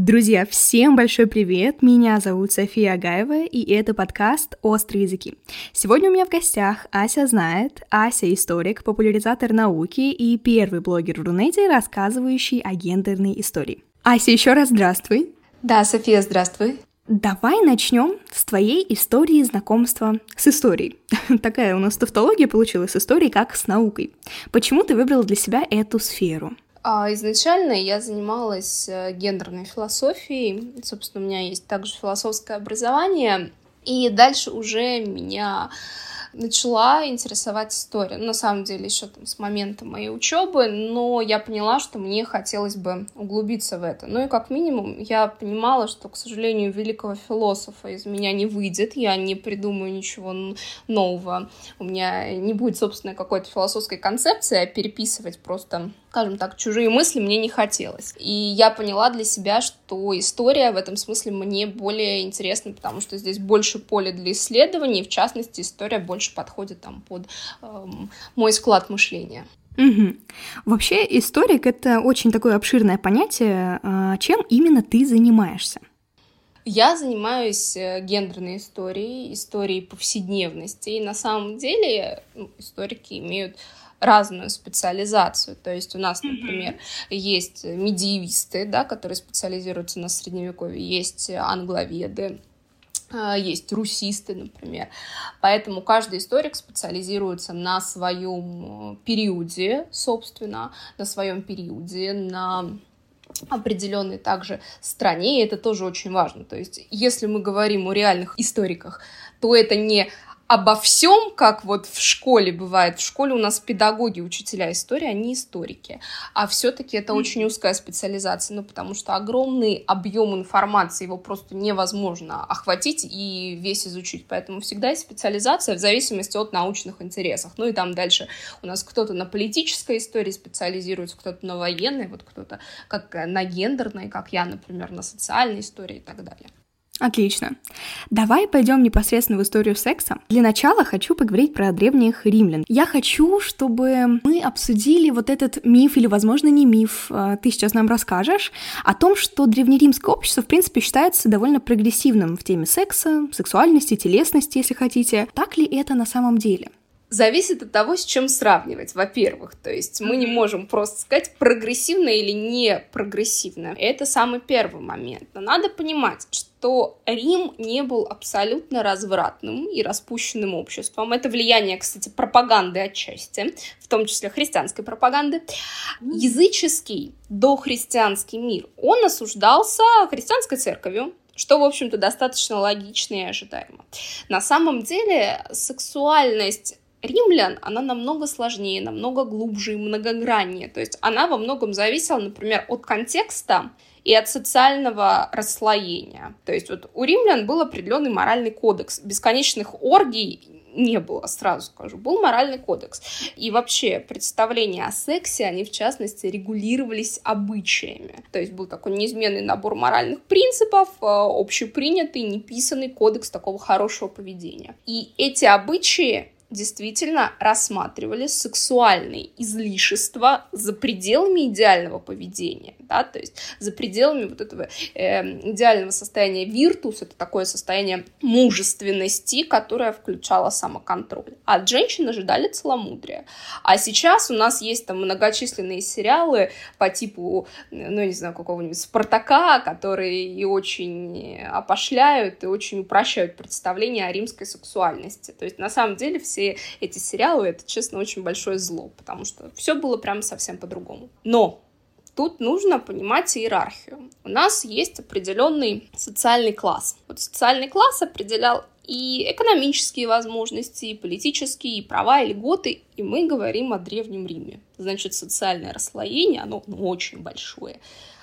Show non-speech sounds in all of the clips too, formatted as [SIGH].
Друзья, всем большой привет! Меня зовут София Агаева, и это подкаст «Острые языки». Сегодня у меня в гостях Ася знает, Ася историк, популяризатор науки и первый блогер в Рунете, рассказывающий о гендерной истории. Ася, еще раз здравствуй! Да, София, здравствуй! Давай начнем с твоей истории знакомства с историей. [LAUGHS] Такая у нас тавтология получилась с историей, как с наукой. Почему ты выбрала для себя эту сферу? А, изначально я занималась э, гендерной философией. Собственно, у меня есть также философское образование. И дальше уже меня начала интересовать история. На самом деле, еще там с момента моей учебы, но я поняла, что мне хотелось бы углубиться в это. Ну и как минимум я понимала, что, к сожалению, великого философа из меня не выйдет, я не придумаю ничего нового, у меня не будет, собственно, какой-то философской концепции, а переписывать просто скажем так, чужие мысли мне не хотелось. И я поняла для себя, что история в этом смысле мне более интересна, потому что здесь больше поля для исследований, в частности, история больше подходит там под эм, мой склад мышления. Угу. Вообще, историк — это очень такое обширное понятие. А, чем именно ты занимаешься? Я занимаюсь э, гендерной историей, историей повседневности. И на самом деле ну, историки имеют разную специализацию. То есть у нас, например, есть медиевисты, да, которые специализируются на средневековье, есть англоведы, а, есть русисты, например. Поэтому каждый историк специализируется на своем э, периоде, собственно, на своем периоде, на определенной также стране, и это тоже очень важно. То есть, если мы говорим о реальных историках, то это не обо всем, как вот в школе бывает. В школе у нас педагоги, учителя истории, они историки. А все-таки это очень узкая специализация, ну, потому что огромный объем информации, его просто невозможно охватить и весь изучить. Поэтому всегда есть специализация в зависимости от научных интересов. Ну и там дальше у нас кто-то на политической истории специализируется, кто-то на военной, вот кто-то как на гендерной, как я, например, на социальной истории и так далее. Отлично. Давай пойдем непосредственно в историю секса. Для начала хочу поговорить про древних римлян. Я хочу, чтобы мы обсудили вот этот миф, или, возможно, не миф, а, ты сейчас нам расскажешь, о том, что древнеримское общество, в принципе, считается довольно прогрессивным в теме секса, сексуальности, телесности, если хотите. Так ли это на самом деле? Зависит от того, с чем сравнивать, во-первых. То есть мы не можем просто сказать, прогрессивно или не прогрессивно. Это самый первый момент. Но надо понимать, что Рим не был абсолютно развратным и распущенным обществом. Это влияние, кстати, пропаганды отчасти, в том числе христианской пропаганды. Языческий дохристианский мир, он осуждался христианской церковью, что, в общем-то, достаточно логично и ожидаемо. На самом деле, сексуальность римлян, она намного сложнее, намного глубже и многограннее. То есть она во многом зависела, например, от контекста и от социального расслоения. То есть вот у римлян был определенный моральный кодекс. Бесконечных оргий не было, сразу скажу. Был моральный кодекс. И вообще представления о сексе, они в частности регулировались обычаями. То есть был такой неизменный набор моральных принципов, э, общепринятый, неписанный кодекс такого хорошего поведения. И эти обычаи действительно рассматривали сексуальные излишества за пределами идеального поведения, да, то есть за пределами вот этого э, идеального состояния виртус, это такое состояние мужественности, которое включало самоконтроль. А от женщин ожидали целомудрия. А сейчас у нас есть там многочисленные сериалы по типу, ну, не знаю, какого-нибудь Спартака, которые и очень опошляют, и очень упрощают представление о римской сексуальности. То есть на самом деле все эти сериалы, это, честно, очень большое зло, потому что все было прям совсем по-другому. Но тут нужно понимать иерархию. У нас есть определенный социальный класс. Вот социальный класс определял и экономические возможности, и политические, и права, и льготы, и мы говорим о Древнем Риме. Значит, социальное расслоение, оно ну, очень большое.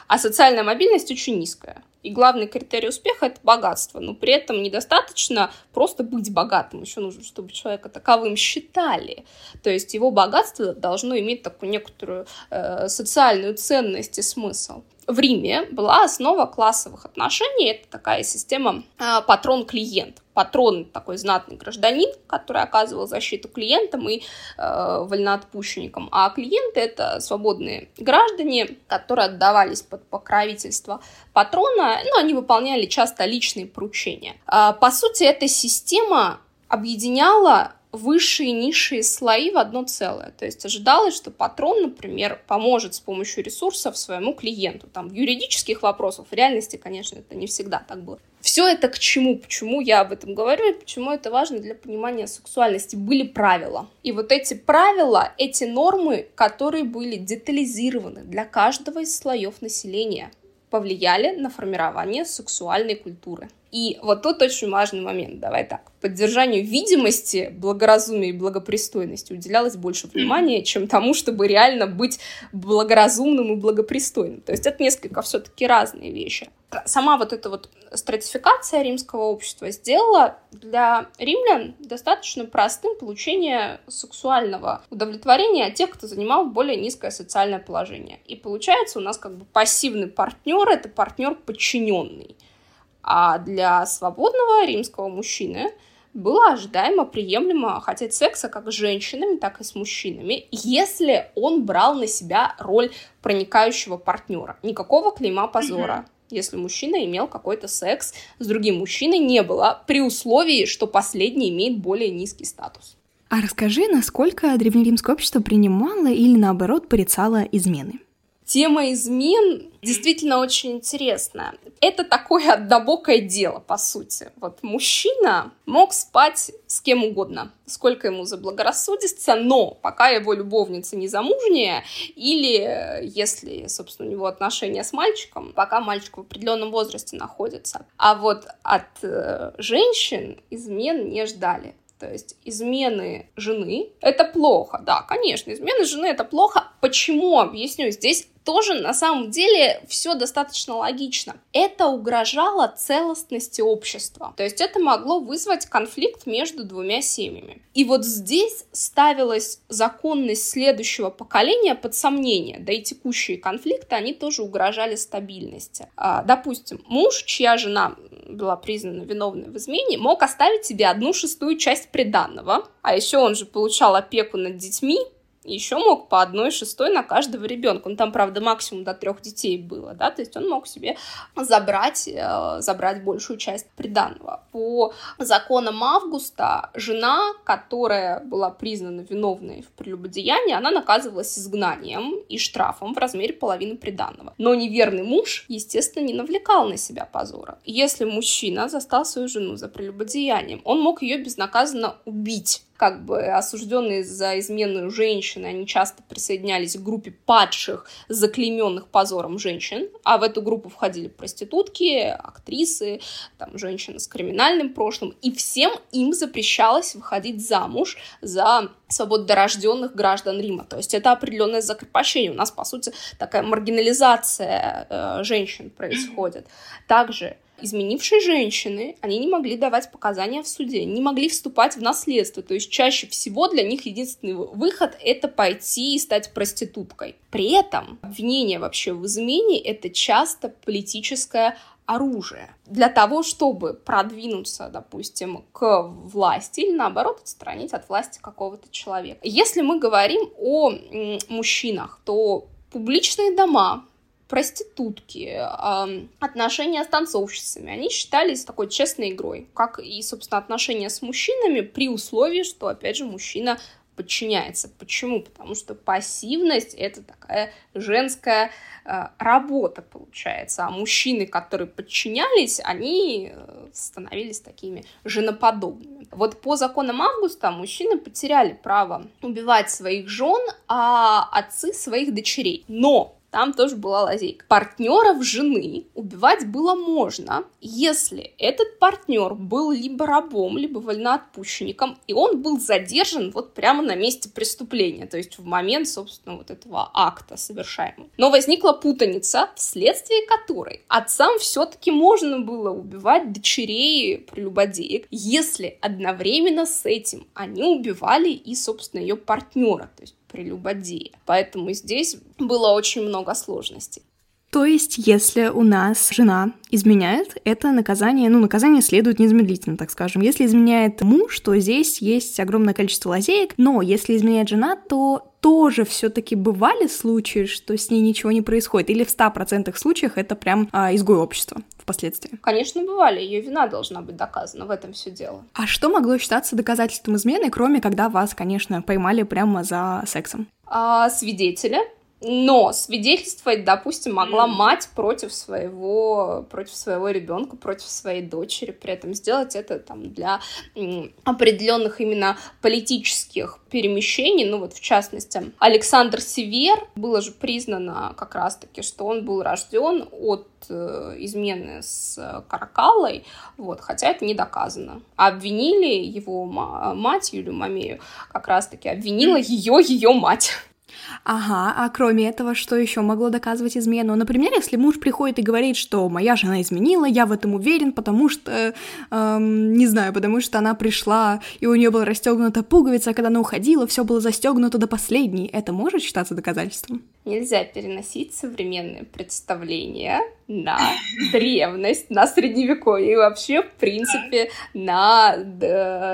А социальная мобильность очень низкая. И главный критерий успеха — это богатство. Но при этом недостаточно просто быть богатым. Еще нужно, чтобы человека таковым считали. То есть его богатство должно иметь такую некоторую э, социальную ценность и смысл. В Риме была основа классовых отношений. Это такая система э, патрон-клиент. Патрон такой знатный гражданин, который оказывал защиту клиентам и э, вольноотпущенникам, а клиенты это свободные граждане, которые отдавались под покровительство патрона, ну, они выполняли часто личные поручения. Э, по сути, эта система объединяла высшие низшие слои в одно целое. То есть ожидалось, что патрон, например, поможет с помощью ресурсов своему клиенту. Там юридических вопросах, в реальности, конечно, это не всегда так было. Все это к чему? Почему я об этом говорю и почему это важно для понимания сексуальности? Были правила. И вот эти правила, эти нормы, которые были детализированы для каждого из слоев населения, повлияли на формирование сексуальной культуры. И вот тут очень важный момент, давай так. Поддержанию видимости, благоразумия и благопристойности уделялось больше внимания, чем тому, чтобы реально быть благоразумным и благопристойным. То есть это несколько все-таки разные вещи. Сама вот эта вот стратификация римского общества сделала для римлян достаточно простым получение сексуального удовлетворения от тех, кто занимал более низкое социальное положение. И получается у нас как бы пассивный партнер — это партнер подчиненный. А для свободного римского мужчины было ожидаемо приемлемо хотеть секса как с женщинами, так и с мужчинами, если он брал на себя роль проникающего партнера. Никакого клейма позора. Если мужчина имел какой-то секс с другим мужчиной, не было, при условии, что последний имеет более низкий статус. А расскажи, насколько древнеримское общество принимало или, наоборот, порицало измены? Тема измен действительно очень интересная. Это такое однобокое дело, по сути. Вот мужчина мог спать с кем угодно, сколько ему заблагорассудится, но пока его любовница не замужняя, или если, собственно, у него отношения с мальчиком, пока мальчик в определенном возрасте находится. А вот от э, женщин измен не ждали. То есть измены жены — это плохо. Да, конечно, измены жены — это плохо. Почему? Объясню. Здесь тоже на самом деле все достаточно логично. Это угрожало целостности общества. То есть это могло вызвать конфликт между двумя семьями. И вот здесь ставилась законность следующего поколения под сомнение. Да и текущие конфликты, они тоже угрожали стабильности. А, допустим, муж, чья жена была признана виновной в измене, мог оставить себе одну шестую часть приданного, а еще он же получал опеку над детьми, еще мог по одной шестой на каждого ребенка. Ну, там, правда, максимум до трех детей было, да, то есть он мог себе забрать, э, забрать большую часть приданного. По законам Августа жена, которая была признана виновной в прелюбодеянии, она наказывалась изгнанием и штрафом в размере половины приданного. Но неверный муж, естественно, не навлекал на себя позора. Если мужчина застал свою жену за прелюбодеянием, он мог ее безнаказанно убить как бы осужденные за измену женщины, они часто присоединялись к группе падших, заклейменных позором женщин, а в эту группу входили проститутки, актрисы, там, женщины с криминальным прошлым, и всем им запрещалось выходить замуж за свободорожденных граждан Рима. То есть это определенное закрепощение. У нас, по сути, такая маргинализация э, женщин происходит. Также изменившие женщины, они не могли давать показания в суде, не могли вступать в наследство. То есть чаще всего для них единственный выход — это пойти и стать проституткой. При этом обвинение вообще в измене — это часто политическое оружие для того, чтобы продвинуться, допустим, к власти или наоборот отстранить от власти какого-то человека. Если мы говорим о мужчинах, то публичные дома, проститутки, отношения с танцовщицами, они считались такой честной игрой, как и, собственно, отношения с мужчинами при условии, что, опять же, мужчина подчиняется. Почему? Потому что пассивность — это такая женская э, работа, получается. А мужчины, которые подчинялись, они э, становились такими женоподобными. Вот по законам Августа мужчины потеряли право убивать своих жен, а отцы своих дочерей. Но там тоже была лазейка. Партнеров жены убивать было можно, если этот партнер был либо рабом, либо вольноотпущенником, и он был задержан вот прямо на месте преступления, то есть в момент, собственно, вот этого акта совершаемого. Но возникла путаница, вследствие которой отцам все-таки можно было убивать дочерей прелюбодеек, если одновременно с этим они убивали и, собственно, ее партнера, то есть прелюбодея. Поэтому здесь было очень много сложностей. То есть, если у нас жена изменяет, это наказание, ну, наказание следует незамедлительно, так скажем. Если изменяет муж, то здесь есть огромное количество лазеек, но если изменяет жена, то тоже все-таки бывали случаи, что с ней ничего не происходит? Или в 100% случаях это прям а, изгой общества впоследствии? Конечно, бывали. Ее вина должна быть доказана. В этом все дело. А что могло считаться доказательством измены, кроме когда вас, конечно, поймали прямо за сексом? А, свидетеля, но свидетельствовать, допустим, могла мать против своего, против своего ребенка, против своей дочери, при этом сделать это там для определенных именно политических перемещений, ну вот в частности, Александр Север, было же признано как раз-таки, что он был рожден от э, измены с Каракалой, вот, хотя это не доказано. Обвинили его мать, Юлию Мамею, как раз-таки обвинила ее ее мать. Ага, а кроме этого, что еще могло доказывать измену? Например, если муж приходит и говорит, что моя жена изменила, я в этом уверен, потому что, эм, не знаю, потому что она пришла, и у нее была расстегнута пуговица, а когда она уходила, все было застегнуто до последней. Это может считаться доказательством? Нельзя переносить современные представления на древность, на средневековье и вообще, в принципе, на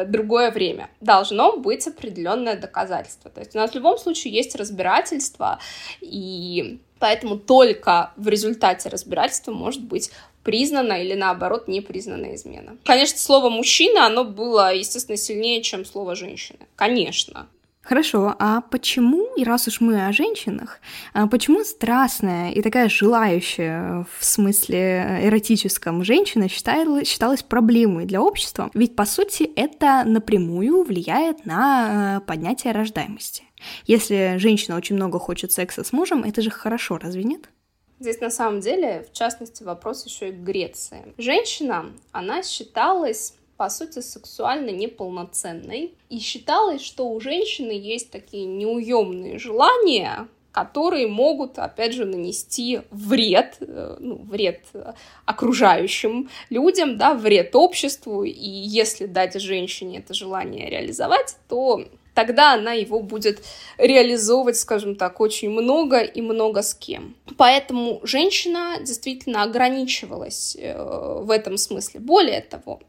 другое время. Должно быть определенное доказательство. То есть у нас в любом случае есть разбирательство, и поэтому только в результате разбирательства может быть признана или наоборот не признана измена. Конечно, слово мужчина, оно было, естественно, сильнее, чем слово женщина. Конечно. Хорошо, а почему, и раз уж мы о женщинах, а почему страстная и такая желающая в смысле эротическом женщина считалась, считалась проблемой для общества? Ведь, по сути, это напрямую влияет на э, поднятие рождаемости. Если женщина очень много хочет секса с мужем, это же хорошо, разве нет? Здесь на самом деле, в частности, вопрос еще и Греции. Женщина, она считалась по сути, сексуально неполноценной. И считалось, что у женщины есть такие неуемные желания, которые могут, опять же, нанести вред, э, ну, вред окружающим людям, да, вред обществу, и если дать женщине это желание реализовать, то тогда она его будет реализовывать, скажем так, очень много и много с кем. Поэтому женщина действительно ограничивалась э, в этом смысле. Более того,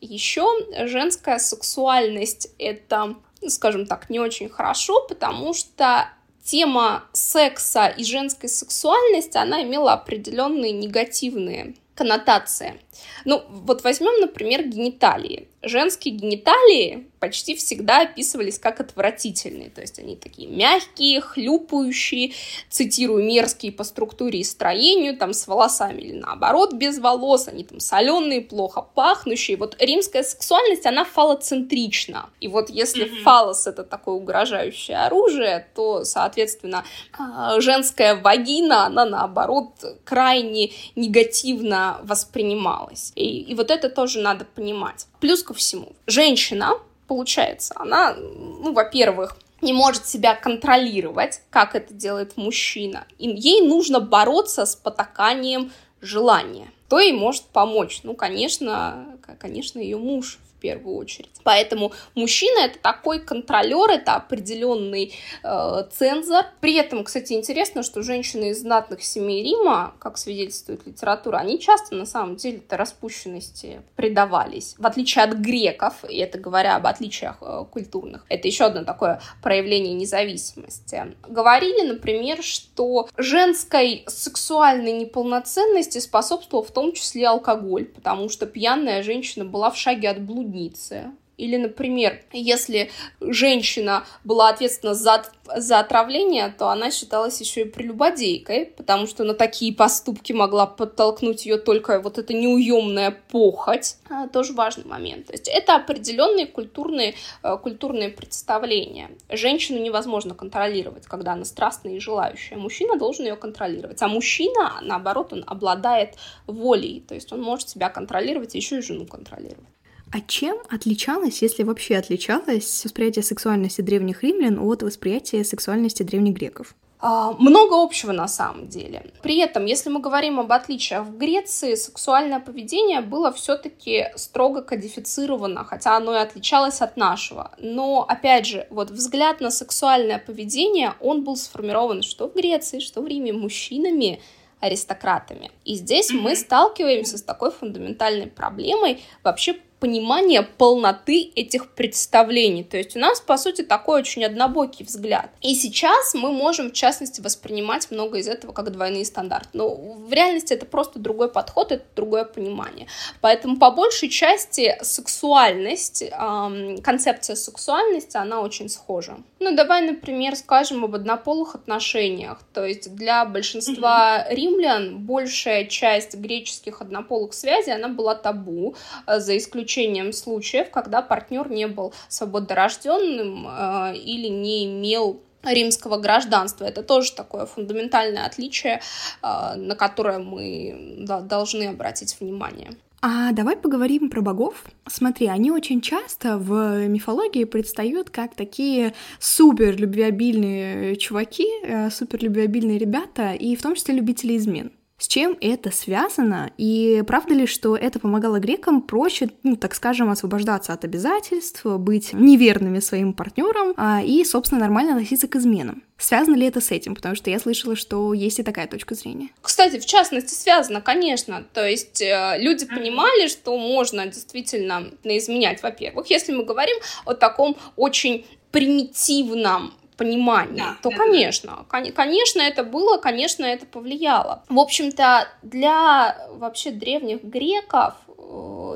еще женская сексуальность это, скажем так, не очень хорошо, потому что тема секса и женской сексуальности, она имела определенные негативные коннотации. Ну, вот возьмем, например, гениталии. Женские гениталии почти всегда описывались как отвратительные. То есть они такие мягкие, хлюпающие, цитирую, мерзкие по структуре и строению, там с волосами или наоборот без волос, они там соленые, плохо пахнущие. Вот римская сексуальность, она фалоцентрична. И вот если mm-hmm. фалос это такое угрожающее оружие, то, соответственно, а, женская вагина, она наоборот крайне негативно воспринималась. И, и вот это тоже надо понимать. Плюс ко всему, женщина получается, она, ну, во-первых, не может себя контролировать, как это делает мужчина. И ей нужно бороться с потаканием желания. Кто ей может помочь? Ну, конечно, конечно, ее муж первую очередь. Поэтому мужчина это такой контролер, это определенный э, цензор. При этом, кстати, интересно, что женщины из знатных семей Рима, как свидетельствует литература, они часто на самом деле это распущенности предавались. В отличие от греков, и это говоря об отличиях э, культурных, это еще одно такое проявление независимости. Говорили, например, что женской сексуальной неполноценности способствовал в том числе алкоголь, потому что пьяная женщина была в шаге от блудницы. Или, например, если женщина была ответственна за, за отравление, то она считалась еще и прелюбодейкой, потому что на такие поступки могла подтолкнуть ее только вот эта неуемная похоть. А, тоже важный момент. То есть это определенные культурные, э, культурные представления. Женщину невозможно контролировать, когда она страстная и желающая. Мужчина должен ее контролировать. А мужчина, наоборот, он обладает волей. То есть он может себя контролировать еще и жену контролировать. А чем отличалось, если вообще отличалось, восприятие сексуальности древних римлян от восприятия сексуальности древних греков? А, много общего на самом деле. При этом, если мы говорим об отличиях в Греции, сексуальное поведение было все-таки строго кодифицировано, хотя оно и отличалось от нашего. Но, опять же, вот взгляд на сексуальное поведение, он был сформирован что в Греции, что в Риме мужчинами, аристократами. И здесь мы сталкиваемся с такой фундаментальной проблемой вообще понимание полноты этих представлений. То есть у нас, по сути, такой очень однобокий взгляд. И сейчас мы можем, в частности, воспринимать много из этого как двойные стандарты. Но в реальности это просто другой подход, это другое понимание. Поэтому по большей части сексуальность, эм, концепция сексуальности, она очень схожа. Ну, давай, например, скажем об однополых отношениях. То есть для большинства mm-hmm. римлян большая часть греческих однополых связей, она была табу, э, за исключением исключением случаев, когда партнер не был свободорожденным э, или не имел римского гражданства. Это тоже такое фундаментальное отличие, э, на которое мы да, должны обратить внимание. А давай поговорим про богов. Смотри, они очень часто в мифологии предстают как такие супер любвеобильные чуваки, э, супер любвеобильные ребята, и в том числе любители измен. С чем это связано? И правда ли, что это помогало грекам проще, ну, так скажем, освобождаться от обязательств, быть неверными своим партнерам а, и, собственно, нормально относиться к изменам? Связано ли это с этим? Потому что я слышала, что есть и такая точка зрения. Кстати, в частности, связано, конечно. То есть э, люди понимали, что можно действительно изменять, во-первых, если мы говорим о таком очень примитивном понимании, да, то, да, конечно, да. конечно, это было, конечно, это повлияло. В общем-то, для вообще древних греков,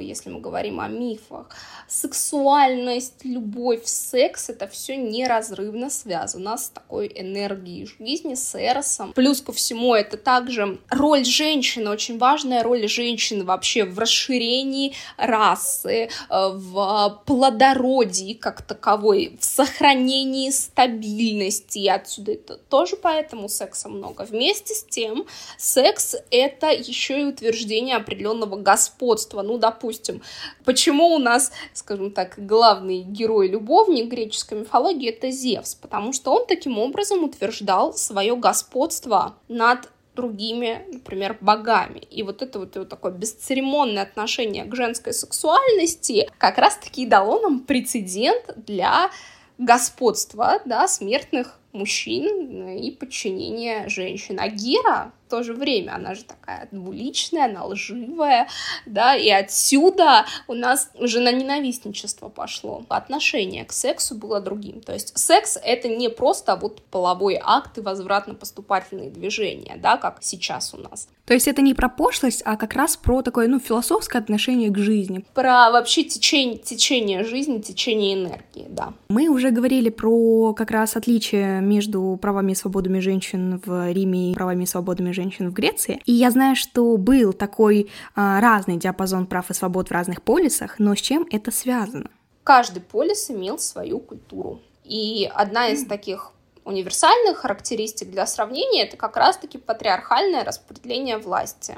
если мы говорим о мифах, сексуальность, любовь, секс — это все неразрывно связано с такой энергией жизни, с эросом. Плюс ко всему это также роль женщины, очень важная роль женщины вообще в расширении расы, э, в плодородии как таковой, в сохранении стабильности. И отсюда это тоже поэтому секса много. Вместе с тем, секс — это еще и утверждение определенного господства. Ну, допустим, почему у нас скажем так, главный герой-любовник греческой мифологии — это Зевс, потому что он таким образом утверждал свое господство над другими, например, богами. И вот это вот, вот такое бесцеремонное отношение к женской сексуальности как раз-таки дало нам прецедент для господства, да, смертных мужчин и подчинения женщин. А Гера то же время она же такая двуличная, она лживая, да, и отсюда у нас жена ненавистничество пошло. Отношение к сексу было другим. То есть секс — это не просто вот половой акт и возвратно-поступательные движения, да, как сейчас у нас. То есть это не про пошлость, а как раз про такое, ну, философское отношение к жизни. Про вообще течение, течение жизни, течение энергии, да. Мы уже говорили про как раз отличие между правами и свободами женщин в Риме и правами и свободами женщин женщин в Греции. И я знаю, что был такой а, разный диапазон прав и свобод в разных полисах, но с чем это связано? Каждый полис имел свою культуру. И одна из таких универсальных характеристик для сравнения это как раз-таки патриархальное распределение власти.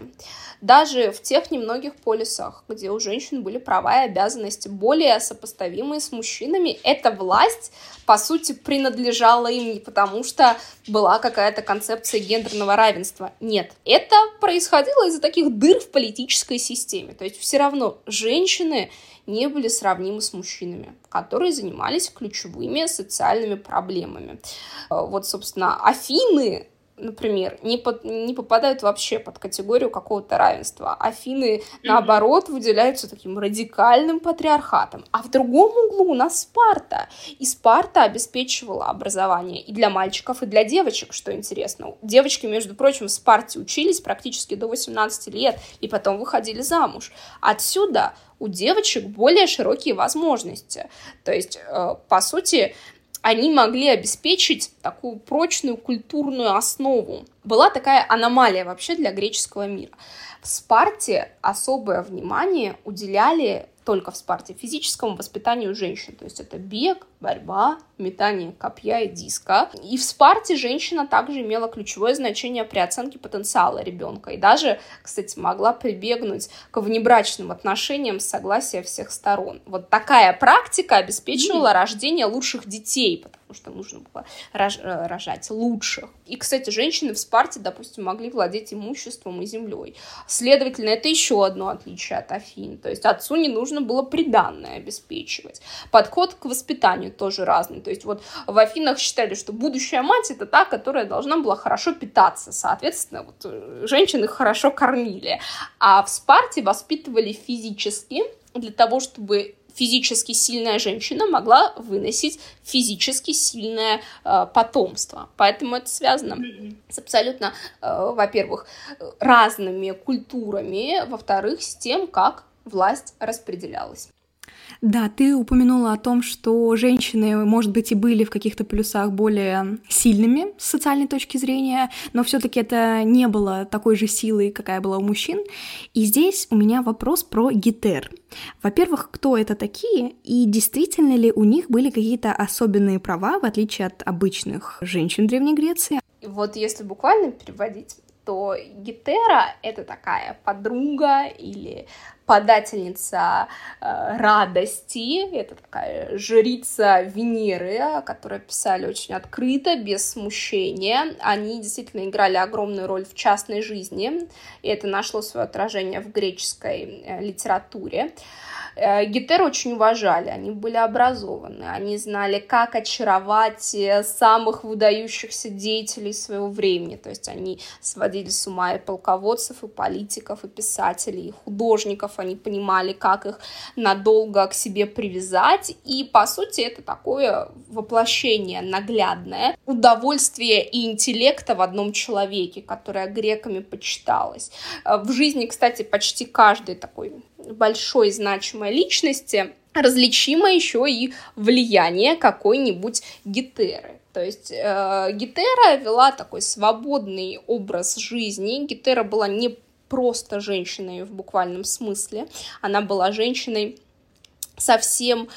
Даже в тех немногих полисах, где у женщин были права и обязанности более сопоставимые с мужчинами, эта власть, по сути, принадлежала им не потому, что была какая-то концепция гендерного равенства. Нет, это происходило из-за таких дыр в политической системе. То есть все равно женщины не были сравнимы с мужчинами, которые занимались ключевыми социальными проблемами. Э, вот, собственно, Афины например, не, под, не попадают вообще под категорию какого-то равенства. Афины, наоборот, выделяются таким радикальным патриархатом. А в другом углу у нас Спарта. И Спарта обеспечивала образование и для мальчиков, и для девочек, что интересно. Девочки, между прочим, в Спарте учились практически до 18 лет, и потом выходили замуж. Отсюда у девочек более широкие возможности. То есть, э, по сути, они могли обеспечить такую прочную культурную основу. Была такая аномалия вообще для греческого мира. В Спарте особое внимание уделяли только в Спарте, физическому воспитанию женщин. То есть это бег, борьба, метание копья и диска. И в Спарте женщина также имела ключевое значение при оценке потенциала ребенка. И даже, кстати, могла прибегнуть к внебрачным отношениям с согласия всех сторон. Вот такая практика обеспечивала mm. рождение лучших детей, потому что нужно было рож- э, рожать лучших. И, кстати, женщины в Спарте, допустим, могли владеть имуществом и землей. Следовательно, это еще одно отличие от Афин. То есть отцу не нужно нужно было приданное обеспечивать. Подход к воспитанию тоже разный. То есть вот в Афинах считали, что будущая мать это та, которая должна была хорошо питаться. Соответственно, вот э, женщины хорошо кормили. А в Спарте воспитывали физически для того, чтобы физически сильная женщина могла выносить физически сильное э, потомство. Поэтому это связано с абсолютно, э, во-первых, разными культурами, во-вторых, с тем, как власть распределялась. Да, ты упомянула о том, что женщины, может быть, и были в каких-то плюсах более сильными с социальной точки зрения, но все-таки это не было такой же силой, какая была у мужчин. И здесь у меня вопрос про гетер. Во-первых, кто это такие, и действительно ли у них были какие-то особенные права, в отличие от обычных женщин Древней Греции? Вот если буквально переводить, то Гетера — это такая подруга или подательница э, радости, это такая жрица Венеры, которую писали очень открыто, без смущения. Они действительно играли огромную роль в частной жизни, и это нашло свое отражение в греческой э, литературе. Э, Гетер очень уважали, они были образованы, они знали, как очаровать э, самых выдающихся деятелей своего времени, то есть они сводили с ума и полководцев, и политиков, и писателей, и художников, они понимали, как их надолго к себе привязать, и, по сути, это такое воплощение наглядное удовольствия и интеллекта в одном человеке, которое греками почиталось. Э, в жизни, кстати, почти каждый такой большой значимой личности различимо еще и влияние какой-нибудь гетеры. То есть э, Гетера вела такой свободный образ жизни. Гетера была не просто женщиной в буквальном смысле, она была женщиной совсем,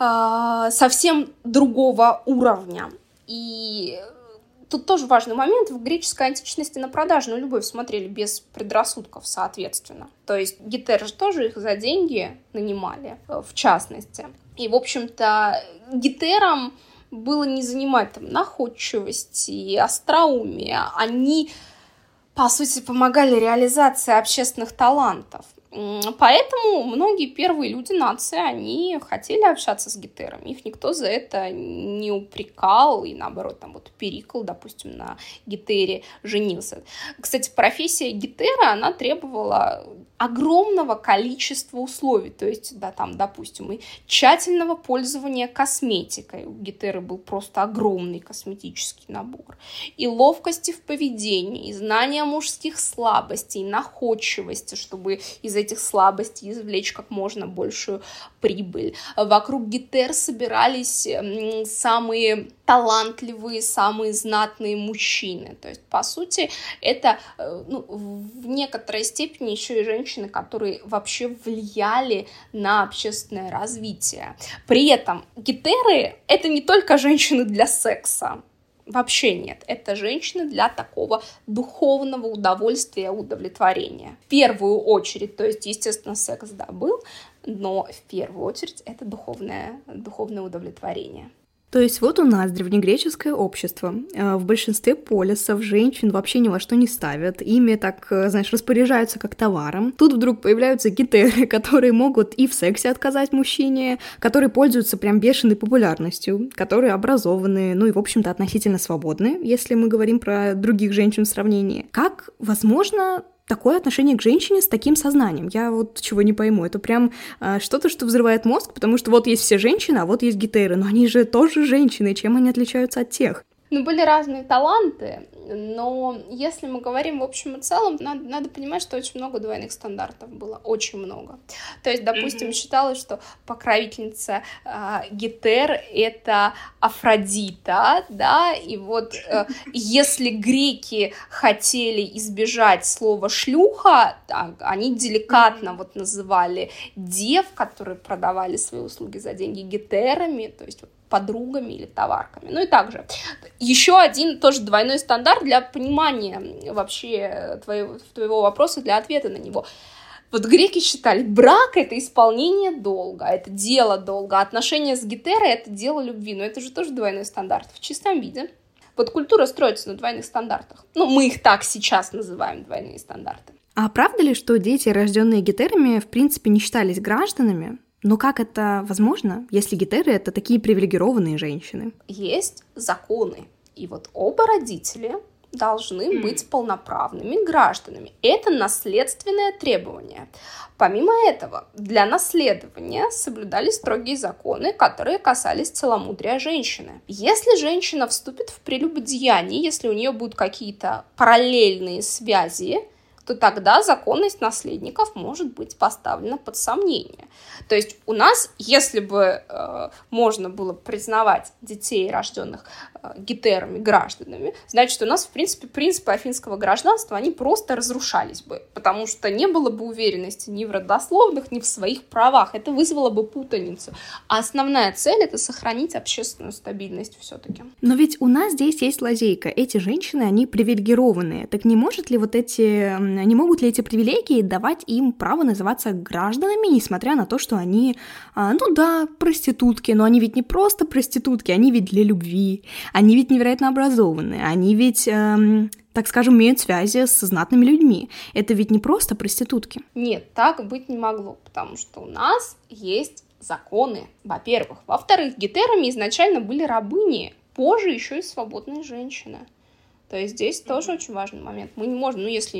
э, совсем другого уровня. И Тут тоже важный момент. В греческой античности на продажную любовь смотрели без предрассудков, соответственно. То есть гетеры же тоже их за деньги нанимали, э, в частности. И, в общем-то, гетерам было не занимать там находчивости остроумия. Они, по сути, помогали реализации общественных талантов. Поэтому многие первые люди нации, они хотели общаться с гетерами. Их никто за это не упрекал, и наоборот, там вот Перикл, допустим, на гетере женился. Кстати, профессия гетера, она требовала огромного количества условий, то есть, да, там, допустим, и тщательного пользования косметикой. У гетеры был просто огромный косметический набор. И ловкости в поведении, и знания мужских слабостей, и находчивости, чтобы из этих слабостей извлечь как можно большую прибыль. Вокруг гетер собирались самые талантливые, самые знатные мужчины. То есть, по сути, это э, ну, в некоторой степени еще и женщины, которые вообще влияли на общественное развитие. При этом гетеры — это не только женщины для секса. Вообще нет. Это женщины для такого духовного удовольствия, удовлетворения. В первую очередь, то есть, естественно, секс, да, был, но в первую очередь это духовное, духовное удовлетворение. То есть вот у нас древнегреческое общество. Э, в большинстве полисов женщин вообще ни во что не ставят. Ими так, э, знаешь, распоряжаются как товаром. Тут вдруг появляются гетеры, [LAUGHS] которые могут и в сексе отказать мужчине, которые пользуются прям бешеной популярностью, которые образованы, ну и, в общем-то, относительно свободны, если мы говорим про других женщин в сравнении. Как возможно такое отношение к женщине с таким сознанием. Я вот чего не пойму. Это прям э, что-то, что взрывает мозг, потому что вот есть все женщины, а вот есть гетеры, но они же тоже женщины, чем они отличаются от тех? Ну, были разные таланты, но если мы говорим в общем и целом, надо, надо понимать, что очень много двойных стандартов было, очень много. То есть, допустим, mm-hmm. считалось, что покровительница э, Гетер — это Афродита, да, и вот э, если греки хотели избежать слова «шлюха», так, они деликатно mm-hmm. вот называли дев, которые продавали свои услуги за деньги гетерами, то есть вот подругами или товарками. Ну и также еще один тоже двойной стандарт для понимания вообще твоего, твоего вопроса, для ответа на него. Вот греки считали, брак — это исполнение долга, это дело долга, отношения с гетерой — это дело любви, но это же тоже двойной стандарт в чистом виде. Вот культура строится на двойных стандартах. Ну, мы их так сейчас называем, двойные стандарты. А правда ли, что дети, рожденные гетерами, в принципе не считались гражданами? Но как это возможно, если гетеры — это такие привилегированные женщины? Есть законы. И вот оба родителя должны быть полноправными гражданами. Это наследственное требование. Помимо этого, для наследования соблюдались строгие законы, которые касались целомудрия женщины. Если женщина вступит в прелюбодеяние, если у нее будут какие-то параллельные связи, то тогда законность наследников может быть поставлена под сомнение. То есть у нас, если бы э, можно было признавать детей, рожденных гетерами, гражданами, значит, у нас, в принципе, принципы афинского гражданства, они просто разрушались бы, потому что не было бы уверенности ни в родословных, ни в своих правах. Это вызвало бы путаницу. А основная цель — это сохранить общественную стабильность все-таки. Но ведь у нас здесь есть лазейка. Эти женщины, они привилегированные. Так не может ли вот эти не могут ли эти привилегии давать им право называться гражданами, несмотря на то, что они, а, ну да, проститутки, но они ведь не просто проститутки, они ведь для любви, они ведь невероятно образованные, они ведь... Эм, так скажем, имеют связи с знатными людьми. Это ведь не просто проститутки. Нет, так быть не могло, потому что у нас есть законы, во-первых. Во-вторых, гетерами изначально были рабыни, позже еще и свободные женщины. То есть здесь mm-hmm. тоже очень важный момент. Мы не можем, ну, если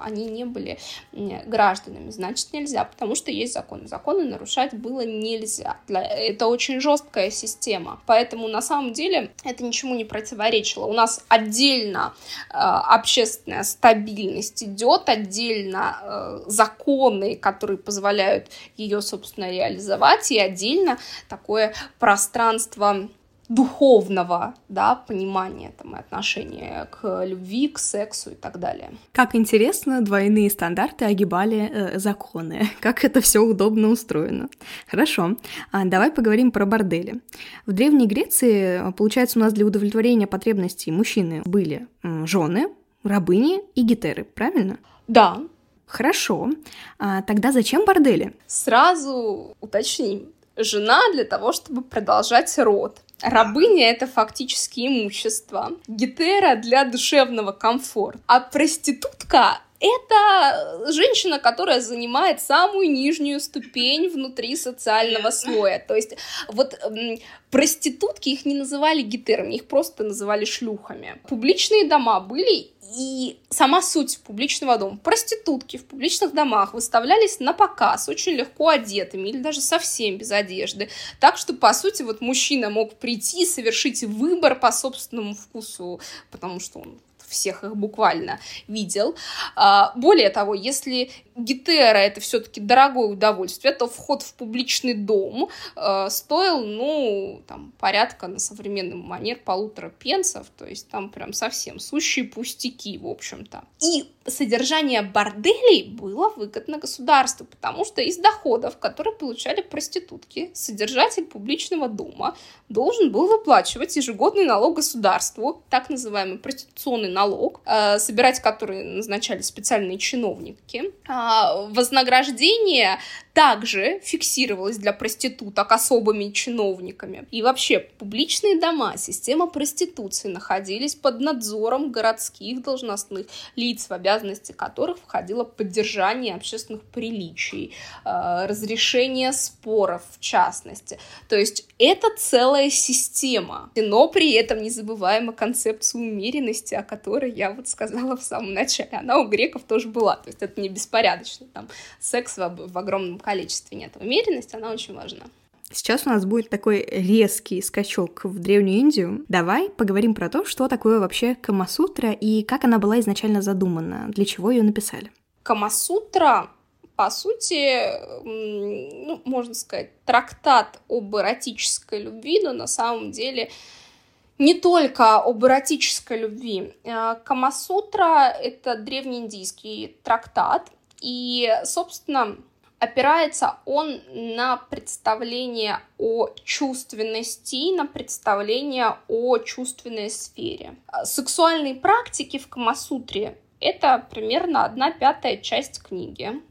они не были гражданами, значит нельзя, потому что есть законы. Законы нарушать было нельзя. Это очень жесткая система. Поэтому на самом деле это ничему не противоречило. У нас отдельно э, общественная стабильность идет, отдельно э, законы, которые позволяют ее, собственно, реализовать, и отдельно такое пространство духовного, да, понимания там, и отношения к любви, к сексу и так далее. Как интересно, двойные стандарты огибали э, законы. [LAUGHS] Как это все удобно устроено. Хорошо, а давай поговорим про бордели. В Древней Греции, получается, у нас для удовлетворения потребностей мужчины были жены, рабыни и гетеры, правильно? Да. Хорошо. А тогда зачем бордели? Сразу уточним. Жена для того, чтобы продолжать род Рабыня — это фактически имущество. Гетера для душевного комфорта. А проститутка это женщина, которая занимает самую нижнюю ступень внутри социального слоя. То есть вот проститутки их не называли гетерами, их просто называли шлюхами. Публичные дома были и сама суть публичного дома. Проститутки в публичных домах выставлялись на показ, очень легко одетыми или даже совсем без одежды. Так что, по сути, вот мужчина мог прийти и совершить выбор по собственному вкусу, потому что он всех их буквально видел. А, более того, если гитера это все-таки дорогое удовольствие, то вход в публичный дом э, стоил, ну, там, порядка на современный манер полутора пенсов, то есть там прям совсем сущие пустяки, в общем-то. И содержание борделей было выгодно государству, потому что из доходов, которые получали проститутки, содержатель публичного дома должен был выплачивать ежегодный налог государству, так называемый проституционный налог, э, собирать который назначали специальные чиновники, а, вознаграждение также фиксировалось для проституток особыми чиновниками. И вообще, публичные дома, система проституции находились под надзором городских должностных лиц, в обязанности которых входило поддержание общественных приличий, а, разрешение споров в частности. То есть это целая система, но при этом не забываем о концепции умеренности, о которой я вот сказала в самом начале. Она у греков тоже была, то есть это не беспорядочно, там секс в, в огромном количестве нет. Умеренность, она очень важна. Сейчас у нас будет такой резкий скачок в Древнюю Индию. Давай поговорим про то, что такое вообще Камасутра и как она была изначально задумана, для чего ее написали. Камасутра по сути, ну, можно сказать, трактат об эротической любви, но на самом деле не только об эротической любви. Э, Камасутра — это древнеиндийский трактат, и, собственно, опирается он на представление о чувственности, на представление о чувственной сфере. Сексуальные практики в Камасутре — это примерно одна пятая часть книги.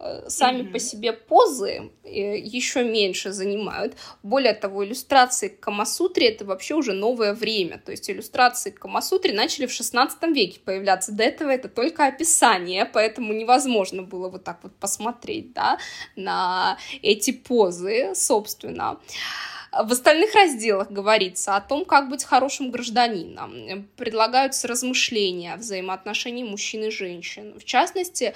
Э, сами mm-hmm. по себе позы э, еще меньше занимают. Более того, иллюстрации к Камасутре это вообще уже новое время. То есть иллюстрации к Камасутре начали в 16 веке появляться. До этого это только описание, поэтому невозможно было вот так вот посмотреть да, на эти позы, собственно. В остальных разделах говорится о том, как быть хорошим гражданином. Предлагаются размышления о взаимоотношении мужчин и женщин. В частности,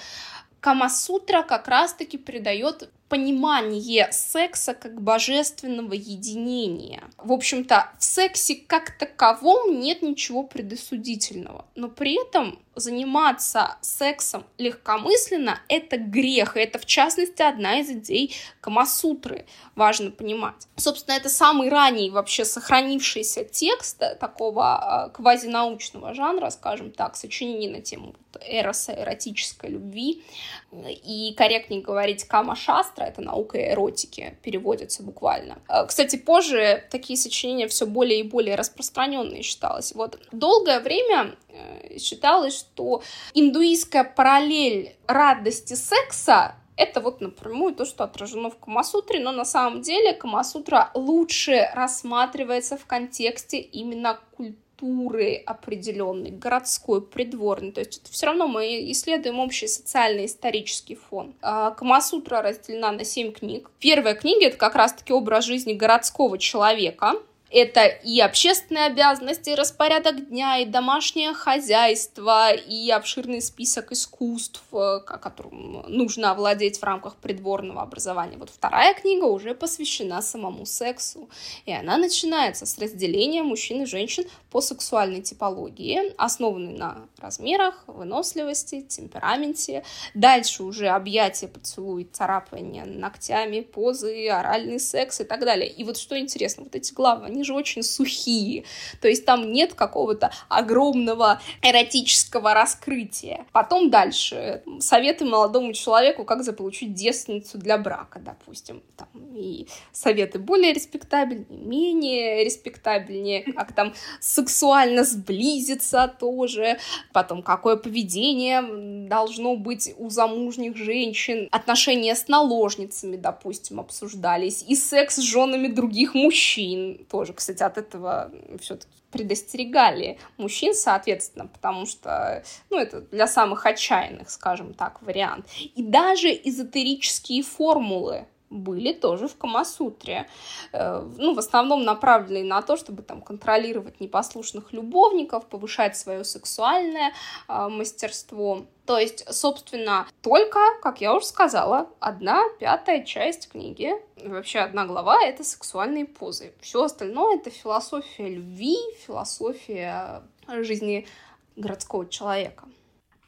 Камасутра как раз-таки придает понимание секса как божественного единения. В общем-то, в сексе как таковом нет ничего предосудительного, но при этом заниматься сексом легкомысленно — это грех, и это, в частности, одна из идей Камасутры, важно понимать. Собственно, это самый ранний вообще сохранившийся текст такого а, квазинаучного жанра, скажем так, сочинение на тему эроса, эротической любви, и корректнее говорить Кама-шастра, шастра, это наука эротики, переводится буквально. А, кстати, позже такие сочинения все более и более распространенные считалось. Вот долгое время э, считалось, что индуистская параллель радости секса это вот напрямую то, что отражено в Камасутре, но на самом деле Камасутра лучше рассматривается в контексте именно культуры культуры определенной, городской, придворной. То есть это все равно мы исследуем общий социальный исторический фон. А, Камасутра разделена на семь книг. Первая книга — это как раз-таки образ жизни городского человека, это и общественные обязанности, и распорядок дня, и домашнее хозяйство, и обширный список искусств, э, которым нужно овладеть в рамках придворного образования. Вот вторая книга уже посвящена самому сексу. И она начинается с разделения мужчин и женщин по сексуальной типологии, основанной на размерах, выносливости, темпераменте. Дальше уже объятия, поцелуй, царапание ногтями, позы, оральный секс и так далее. И вот что интересно, вот эти главы, они же очень сухие. То есть там нет какого-то огромного эротического раскрытия. Потом дальше. Советы молодому человеку, как заполучить девственницу для брака, допустим. Там, и советы более респектабельные, менее респектабельнее, как там сексуально сблизиться тоже. Потом, какое поведение должно быть у замужних женщин. Отношения с наложницами, допустим, обсуждались. И секс с женами других мужчин тоже тоже, кстати, от этого все-таки предостерегали мужчин, соответственно, потому что, ну, это для самых отчаянных, скажем так, вариант. И даже эзотерические формулы были тоже в Камасутре. Э, ну, в основном направленные на то, чтобы там контролировать непослушных любовников, повышать свое сексуальное э, мастерство. То есть, собственно, только, как я уже сказала, одна пятая часть книги, вообще одна глава — это сексуальные позы. Все остальное — это философия любви, философия жизни городского человека.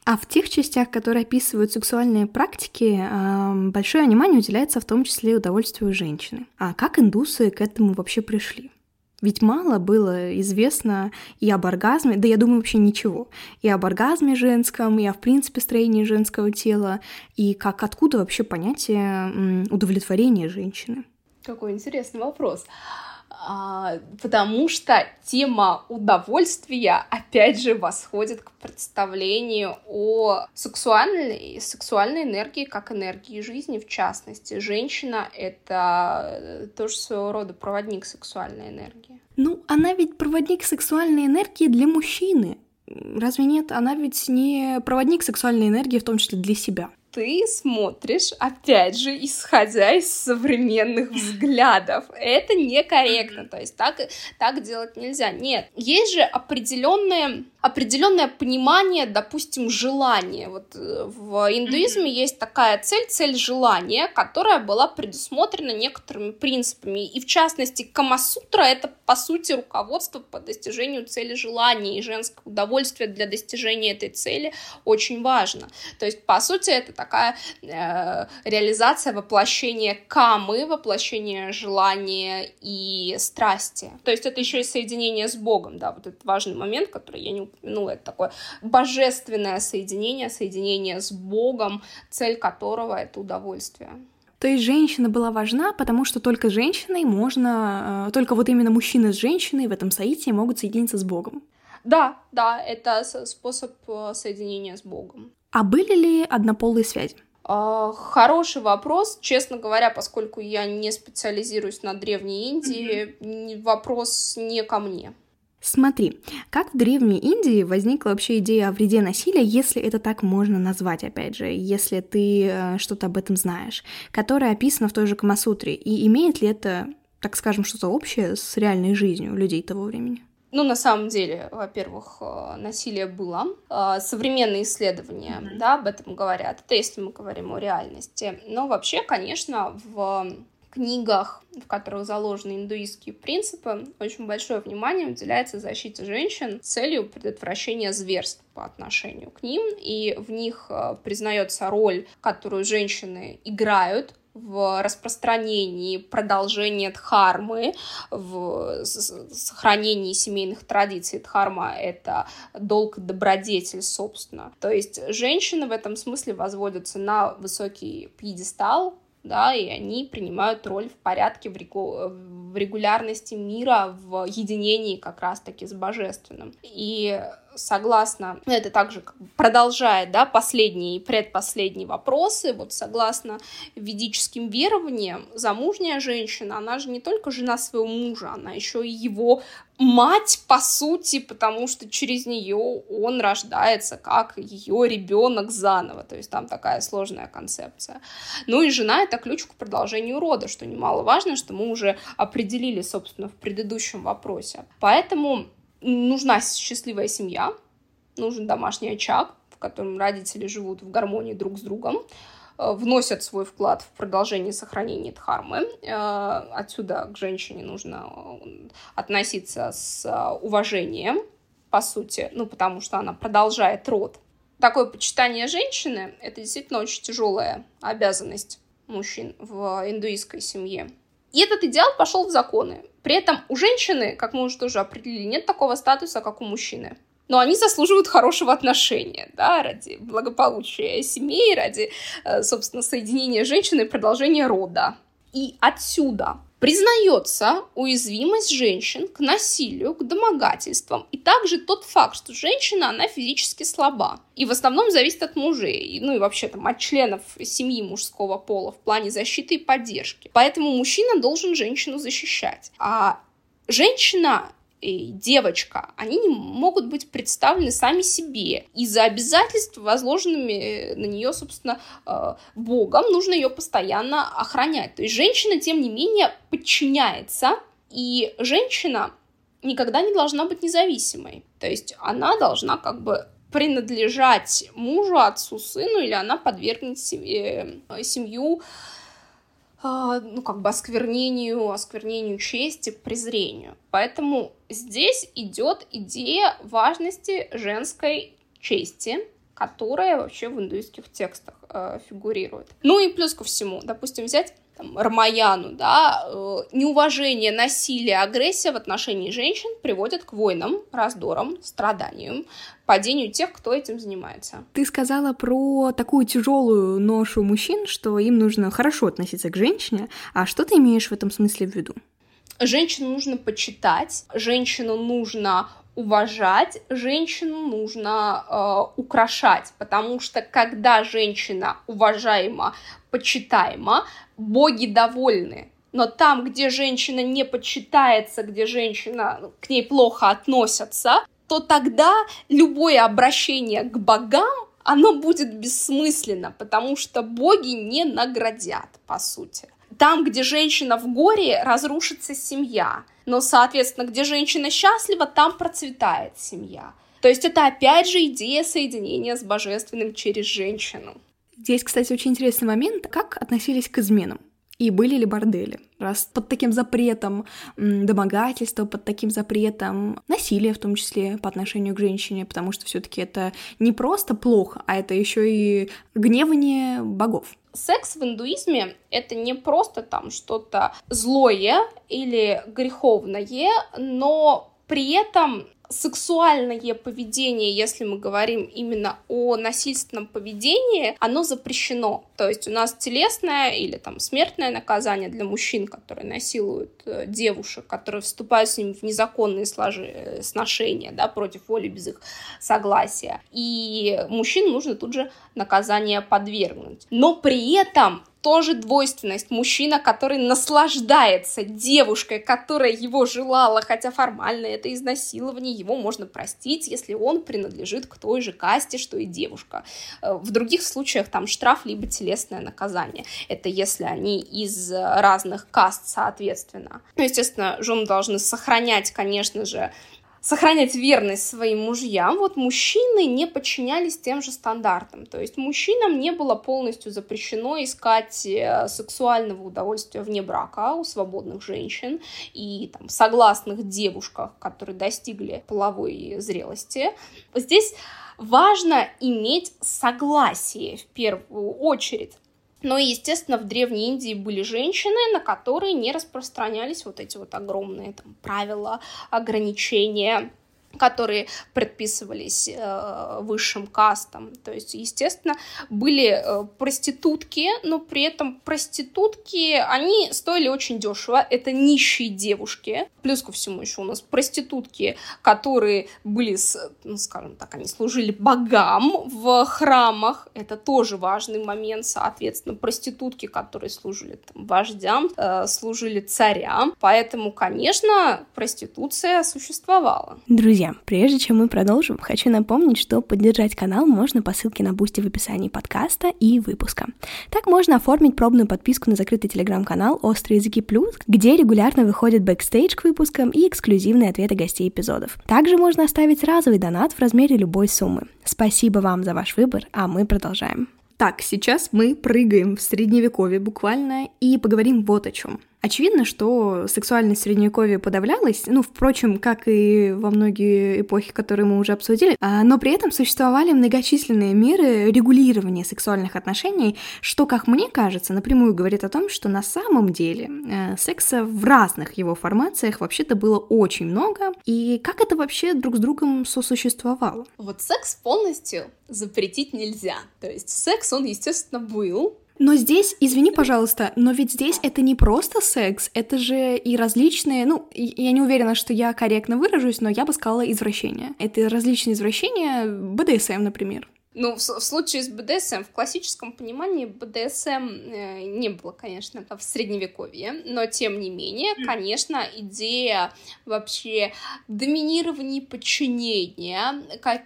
А в тех частях, которые описывают сексуальные практики, большое внимание уделяется в том числе удовольствию женщины. А как индусы к этому вообще пришли? Ведь мало было известно и об оргазме, да я думаю вообще ничего, и об оргазме женском, и о в принципе строении женского тела, и как откуда вообще понятие удовлетворения женщины. Какой интересный вопрос. А, потому что тема удовольствия, опять же, восходит к представлению о сексуальной, сексуальной энергии как энергии жизни, в частности. Женщина — это тоже своего рода проводник сексуальной энергии. Ну, она ведь проводник сексуальной энергии для мужчины. Разве нет? Она ведь не проводник сексуальной энергии, в том числе для себя ты смотришь, опять же, исходя из современных [LAUGHS] взглядов. Это некорректно, то есть так, так делать нельзя. Нет, есть же определенные определенное понимание, допустим, желания. Вот э, в индуизме есть такая цель, цель желания, которая была предусмотрена некоторыми принципами. И в частности, Камасутра — это, по сути, руководство по достижению цели желания, и женское удовольствие для достижения этой цели очень важно. То есть, по сути, это такая э, реализация воплощения камы, воплощения желания и страсти. То есть это еще и соединение с Богом, да, вот этот важный момент, который я не ну, это такое божественное соединение, соединение с Богом, цель которого — это удовольствие. То есть женщина была важна, потому что только женщиной можно, э, только вот именно мужчина с женщиной в этом соитии могут соединиться с Богом. Да, да, это способ э, соединения с Богом. А были ли однополые связи? А, хороший вопрос. Честно говоря, поскольку я не специализируюсь на Древней Индии, mm-hmm. вопрос не ко мне. Смотри, как в Древней Индии возникла вообще идея о вреде насилия, если это так можно назвать, опять же, если ты э, что-то об этом знаешь, которое описано в той же Камасутре, и имеет ли это, так скажем, что-то общее с реальной жизнью людей того времени? Ну, на самом деле, во-первых, э, насилие было. Э, современные исследования, mm-hmm. да, об этом говорят. Это если мы говорим о реальности. Но вообще, конечно, в книгах, в которых заложены индуистские принципы, очень большое внимание уделяется защите женщин с целью предотвращения зверств по отношению к ним, и в них э, признается роль, которую женщины играют в распространении, продолжении дхармы, в сохранении семейных традиций. Дхарма — это долг добродетель, собственно. То есть женщины в этом смысле возводятся на высокий пьедестал, да, и они принимают роль в порядке, в, регу... в регулярности мира, в единении как раз-таки с божественным. И согласно, это также продолжает, да, последние и предпоследние вопросы, вот согласно ведическим верованиям, замужняя женщина, она же не только жена своего мужа, она еще и его мать, по сути, потому что через нее он рождается как ее ребенок заново, то есть там такая сложная концепция. Ну и жена — это ключ к продолжению рода, что немаловажно, что мы уже определили, собственно, в предыдущем вопросе. Поэтому нужна счастливая семья, нужен домашний очаг, в котором родители живут в гармонии друг с другом, э, вносят свой вклад в продолжение сохранения дхармы. Э, отсюда к женщине нужно э, относиться с уважением, по сути, ну, потому что она продолжает род. Такое почитание женщины — это действительно очень тяжелая обязанность мужчин в индуистской семье. И этот идеал пошел в законы. При этом у женщины, как мы уже тоже определили, нет такого статуса, как у мужчины. Но они заслуживают хорошего отношения, да, ради благополучия семьи, ради, э, собственно, соединения женщины и продолжения рода. И отсюда признается уязвимость женщин к насилию, к домогательствам, и также тот факт, что женщина, она физически слаба, и в основном зависит от мужей, ну и вообще там от членов семьи мужского пола в плане защиты и поддержки. Поэтому мужчина должен женщину защищать. А женщина девочка, они не могут быть представлены сами себе. Из-за обязательств, возложенными э, на нее, собственно, э, Богом, нужно ее постоянно охранять. То есть женщина, тем не менее, подчиняется, и женщина никогда не должна быть независимой. То есть она должна как бы принадлежать мужу, отцу, сыну, или она подвергнет э, семью ну, как бы осквернению, осквернению чести, презрению. Поэтому здесь идет идея важности женской чести, которая вообще в индуистских текстах э, фигурирует. Ну и плюс ко всему, допустим, взять там, Рамаяну, да, э, неуважение, насилие, агрессия в отношении женщин приводят к войнам, раздорам, страданиям, падению тех, кто этим занимается. Ты сказала про такую тяжелую ношу мужчин, что им нужно хорошо относиться к женщине. А что ты имеешь в этом смысле в виду? Женщину нужно почитать, женщину нужно уважать, женщину нужно э, украшать, потому что когда женщина уважаема, почитаема, боги довольны. Но там, где женщина не почитается, где женщина ну, к ней плохо относятся, то тогда любое обращение к богам оно будет бессмысленно, потому что боги не наградят, по сути. Там, где женщина в горе, разрушится семья. Но, соответственно, где женщина счастлива, там процветает семья. То есть это опять же идея соединения с божественным через женщину. Здесь, кстати, очень интересный момент, как относились к изменам и были ли бордели. Раз под таким запретом домогательства, под таким запретом насилия, в том числе по отношению к женщине, потому что все-таки это не просто плохо, а это еще и гневание богов. Секс в индуизме — это не просто там что-то злое или греховное, но при этом сексуальное поведение, если мы говорим именно о насильственном поведении, оно запрещено. То есть у нас телесное или там смертное наказание для мужчин, которые насилуют э, девушек, которые вступают с ними в незаконные сложи... Э, сношения, да, против воли без их согласия. И мужчин нужно тут же наказание подвергнуть. Но при этом тоже двойственность. Мужчина, который наслаждается девушкой, которая его желала, хотя формально это изнасилование, его можно простить, если он принадлежит к той же касте, что и девушка. Э, в других случаях там штраф либо телесное наказание. Это если они из разных каст, соответственно. Ну, естественно, жены должны сохранять, конечно же, сохранять верность своим мужьям, вот мужчины не подчинялись тем же стандартам. То есть мужчинам не было полностью запрещено искать э, сексуального удовольствия вне брака у свободных женщин и там, согласных девушках, которые достигли половой зрелости. Здесь важно иметь согласие в первую очередь. Но, естественно, в Древней Индии были женщины, на которые не распространялись вот эти вот огромные там, правила, ограничения которые предписывались э, высшим кастам. То есть, естественно, были э, проститутки, но при этом проститутки, они стоили очень дешево. Это нищие девушки. Плюс ко всему еще у нас проститутки, которые были, с, ну, скажем так, они служили богам в храмах. Это тоже важный момент, соответственно. Проститутки, которые служили там, вождям, э, служили царям. Поэтому, конечно, проституция существовала. Друзья, Друзья, прежде чем мы продолжим, хочу напомнить, что поддержать канал можно по ссылке на Boosty в описании подкаста и выпуска. Так можно оформить пробную подписку на закрытый телеграм-канал «Острые языки плюс», где регулярно выходит бэкстейдж к выпускам и эксклюзивные ответы гостей эпизодов. Также можно оставить разовый донат в размере любой суммы. Спасибо вам за ваш выбор, а мы продолжаем. Так, сейчас мы прыгаем в средневековье буквально и поговорим вот о чем. Очевидно, что сексуальность средневековья подавлялась, ну, впрочем, как и во многие эпохи, которые мы уже обсудили, а, но при этом существовали многочисленные меры регулирования сексуальных отношений, что, как мне кажется, напрямую говорит о том, что на самом деле э, секса в разных его формациях вообще-то было очень много, и как это вообще друг с другом сосуществовало? Вот секс полностью запретить нельзя. То есть секс, он, естественно, был, но здесь, извини, пожалуйста, но ведь здесь это не просто секс, это же и различные, ну, я не уверена, что я корректно выражусь, но я бы сказала извращения. Это различные извращения, БДСМ, например. Ну, в, в случае с БДСМ, в классическом понимании БДСМ э, не было, конечно, в средневековье, но тем не менее, конечно, идея вообще доминирования подчинения, как,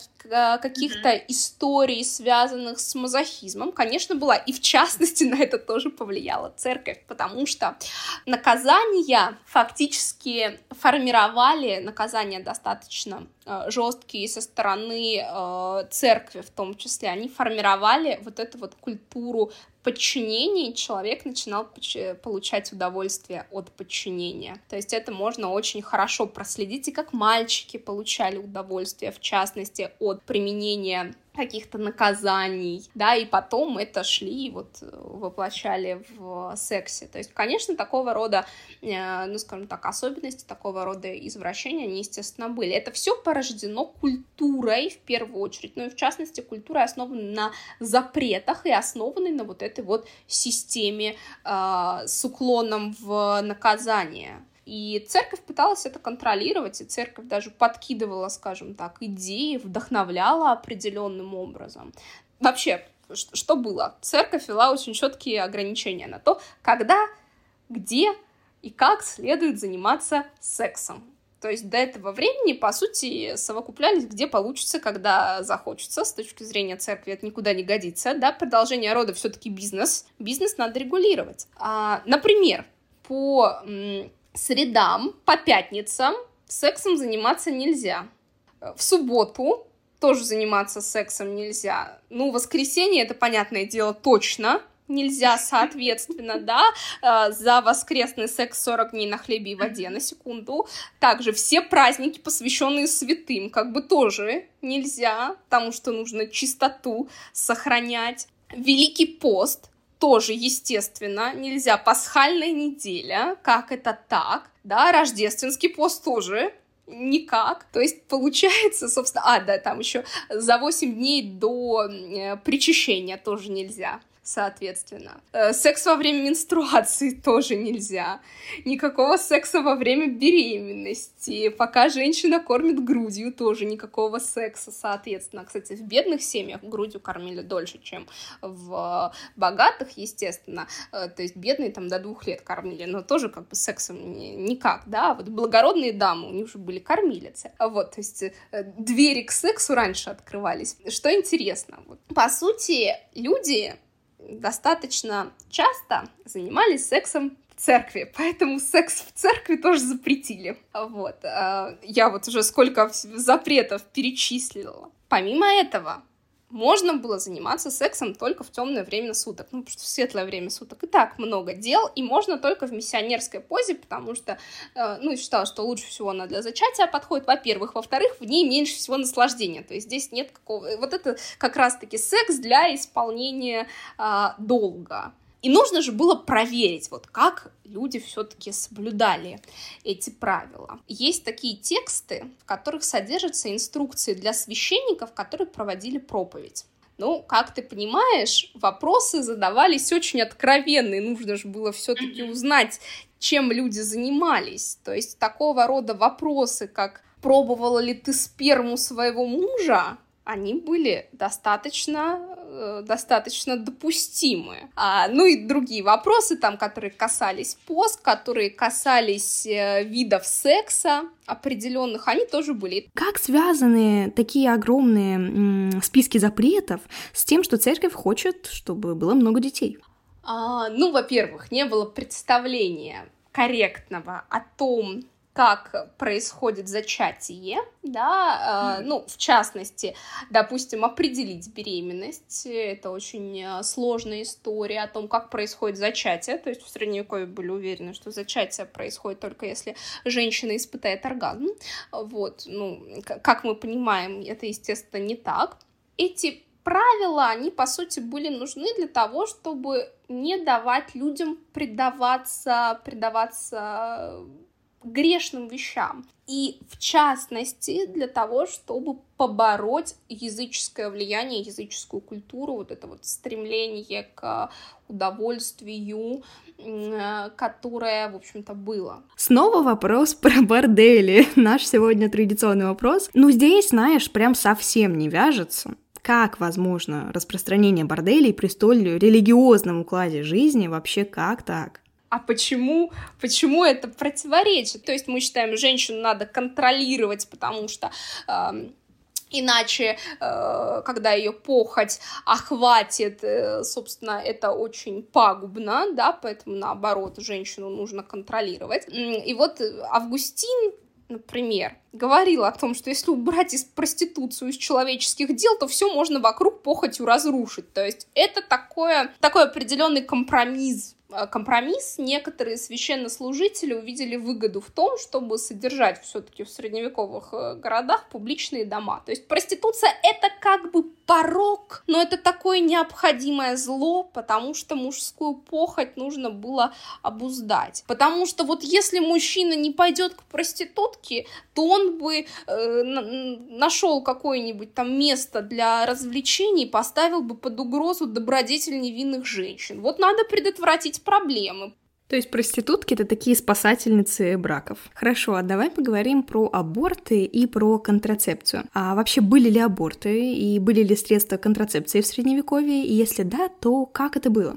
каких-то mm-hmm. историй, связанных с мазохизмом, конечно, была. И в частности на это тоже повлияла церковь, потому что наказания фактически формировали наказания достаточно э, жесткие со стороны э, церкви в том числе. Они формировали вот эту вот культуру подчинении человек начинал получать удовольствие от подчинения. То есть это можно очень хорошо проследить, и как мальчики получали удовольствие, в частности, от применения каких-то наказаний, да, и потом это шли и вот э, воплощали в сексе. То есть, конечно, такого рода, э, ну, скажем так, особенности, такого рода извращения, они, естественно, были. Это все порождено культурой, в первую очередь, ну и в частности, культурой основанной на запретах и основанной на вот этой вот системе э, с уклоном в наказание. И церковь пыталась это контролировать, и церковь даже подкидывала, скажем так, идеи, вдохновляла определенным образом. Вообще, что было? Церковь вела очень четкие ограничения на то, когда, где и как следует заниматься сексом. То есть до этого времени, по сути, совокуплялись где получится, когда захочется. С точки зрения церкви это никуда не годится. Да, продолжение рода все-таки бизнес. Бизнес надо регулировать. А, например, по средам по пятницам сексом заниматься нельзя. В субботу тоже заниматься сексом нельзя. Ну, воскресенье, это, понятное дело, точно нельзя, соответственно, [LAUGHS] да, э, за воскресный секс 40 дней на хлебе и воде, на секунду. Также все праздники, посвященные святым, как бы тоже нельзя, потому что нужно чистоту сохранять. Великий пост тоже, естественно, нельзя. Пасхальная неделя, как это так? Да, рождественский пост тоже никак. То есть получается, собственно, а, да, там еще за 8 дней до э, причащения тоже нельзя соответственно. Э, секс во время менструации [LAUGHS] тоже нельзя. Никакого секса во время беременности. Пока женщина кормит грудью, тоже никакого секса, соответственно. Кстати, в бедных семьях грудью кормили дольше, чем в богатых, естественно. Э, то есть бедные там до двух лет кормили, но тоже как бы сексом никак, да. Вот благородные дамы, у них уже были кормилицы. Вот, то есть э, двери к сексу раньше открывались. Что интересно, вот, по сути, люди достаточно часто занимались сексом в церкви, поэтому секс в церкви тоже запретили. Вот. А, я вот уже сколько запретов перечислила. Помимо этого, можно было заниматься сексом только в темное время суток, ну, потому что в светлое время суток и так много дел, и можно только в миссионерской позе, потому что, э, ну, считала, что лучше всего она для зачатия подходит, во-первых, во-вторых, в ней меньше всего наслаждения, то есть здесь нет какого... Вот это как раз-таки секс для исполнения э, долга. И нужно же было проверить, вот как люди все-таки соблюдали эти правила. Есть такие тексты, в которых содержатся инструкции для священников, которые проводили проповедь. Ну, как ты понимаешь, вопросы задавались очень откровенные. Нужно же было все-таки узнать, чем люди занимались. То есть такого рода вопросы, как пробовала ли ты сперму своего мужа, они были достаточно, достаточно допустимы. А, ну и другие вопросы, там, которые касались пост, которые касались э, видов секса определенных, они тоже были. Как связаны такие огромные м, списки запретов с тем, что церковь хочет, чтобы было много детей? А, ну, во-первых, не было представления корректного о том, как происходит зачатие, да, э, ну, в частности, допустим, определить беременность, это очень э, сложная история о том, как происходит зачатие, то есть в Средневековье были уверены, что зачатие происходит только если женщина испытает оргазм, вот, ну, как мы понимаем, это, естественно, не так. Эти правила, они, по сути, были нужны для того, чтобы не давать людям предаваться, предаваться грешным вещам. И в частности для того, чтобы побороть языческое влияние, языческую культуру, вот это вот стремление к удовольствию, которое, в общем-то, было. Снова вопрос про бордели. [LAUGHS] Наш сегодня традиционный вопрос. Ну, здесь, знаешь, прям совсем не вяжется. Как возможно распространение борделей при столь религиозном укладе жизни? Вообще как так? А почему, почему это противоречит? То есть мы считаем, женщину надо контролировать, потому что э, Иначе, э, когда ее похоть охватит, э, собственно, это очень пагубно, да, поэтому наоборот женщину нужно контролировать. И вот Августин например, говорил о том, что если убрать из проституцию из человеческих дел, то все можно вокруг похотью разрушить. То есть это такое, такой определенный компромисс компромисс, некоторые священнослужители увидели выгоду в том, чтобы содержать все-таки в средневековых э, городах публичные дома. То есть проституция это как бы порог, но это такое необходимое зло, потому что мужскую похоть нужно было обуздать. Потому что вот если мужчина не пойдет к проститутке, то он бы э, нашел какое-нибудь там место для развлечений, поставил бы под угрозу добродетель невинных женщин. Вот надо предотвратить проблемы. То есть проститутки — это такие спасательницы браков. Хорошо, а давай поговорим про аборты и про контрацепцию. А вообще были ли аборты и были ли средства контрацепции в Средневековье? И если да, то как это было?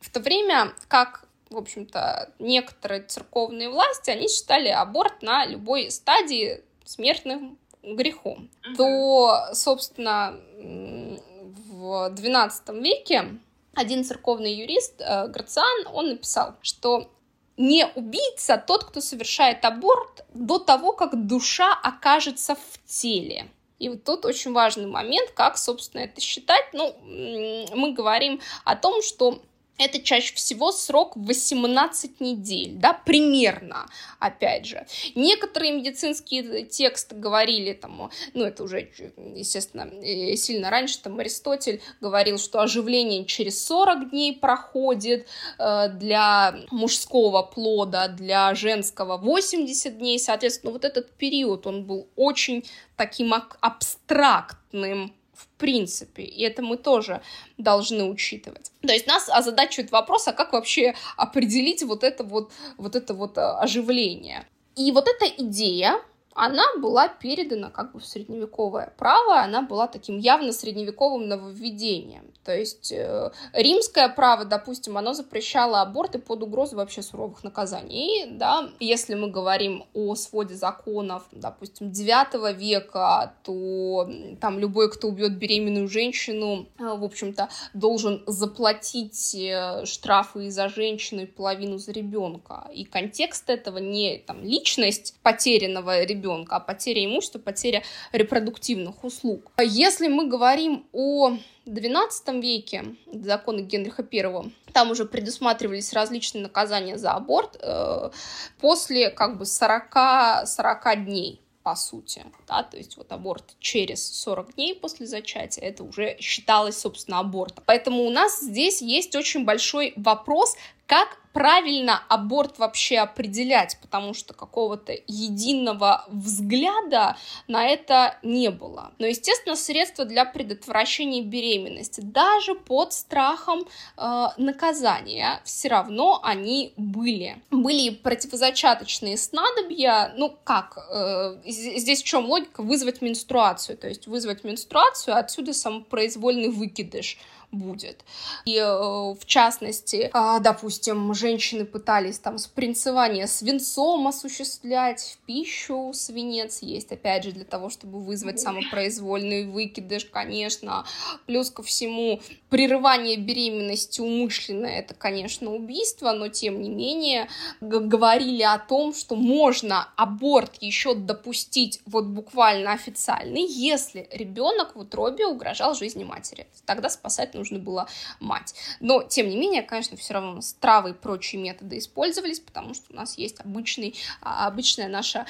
В то время как в общем-то, некоторые церковные власти, они считали аборт на любой стадии смертным грехом. То, собственно, в XII веке один церковный юрист, э, Грациан, он написал, что не убийца тот, кто совершает аборт до того, как душа окажется в теле. И вот тут очень важный момент, как, собственно, это считать. Ну, мы говорим о том, что это чаще всего срок 18 недель, да, примерно, опять же. Некоторые медицинские тексты говорили, там, ну, это уже, естественно, э, сильно раньше, там, Аристотель говорил, что оживление через 40 дней проходит э, для мужского плода, для женского 80 дней, соответственно, вот этот период, он был очень таким абстрактным, в принципе, и это мы тоже должны учитывать. То есть нас озадачивает вопрос, а как вообще определить вот это вот, вот это вот э, оживление. И вот эта идея, она была передана как бы в средневековое право, она была таким явно средневековым нововведением. То есть э, римское право, допустим, оно запрещало аборты под угрозой вообще суровых наказаний. Да, если мы говорим о своде законов, допустим, 9 века, то там любой, кто убьет беременную женщину, э, в общем-то, должен заплатить э, штрафы и за женщину и половину за ребенка. И контекст этого не там, личность потерянного ребенка, а потеря имущества, потеря репродуктивных услуг. Если мы говорим о XII веке, законы Генриха I, там уже предусматривались различные наказания за аборт э, после как бы 40, 40 дней по сути, да, то есть вот аборт через 40 дней после зачатия, это уже считалось, собственно, абортом. Поэтому у нас здесь есть очень большой вопрос, как правильно аборт вообще определять, потому что какого-то единого взгляда на это не было. Но, естественно, средства для предотвращения беременности, даже под страхом э, наказания, все равно они были. Были противозачаточные снадобья, ну как, э, здесь в чем логика? Вызвать менструацию, то есть вызвать менструацию, отсюда самопроизвольный выкидыш будет. И э, в частности, а, допустим, женщины пытались там спринцевание свинцом осуществлять, в пищу свинец есть, опять же, для того, чтобы вызвать самопроизвольный выкидыш, конечно. Плюс ко всему, прерывание беременности умышленное, это, конечно, убийство, но тем не менее говорили о том, что можно аборт еще допустить вот буквально официальный, если ребенок в утробе угрожал жизни матери. Тогда спасать нужно нужно было мать. Но, тем не менее, конечно, все равно стравы и прочие методы использовались, потому что у нас есть обычный, а, обычная наша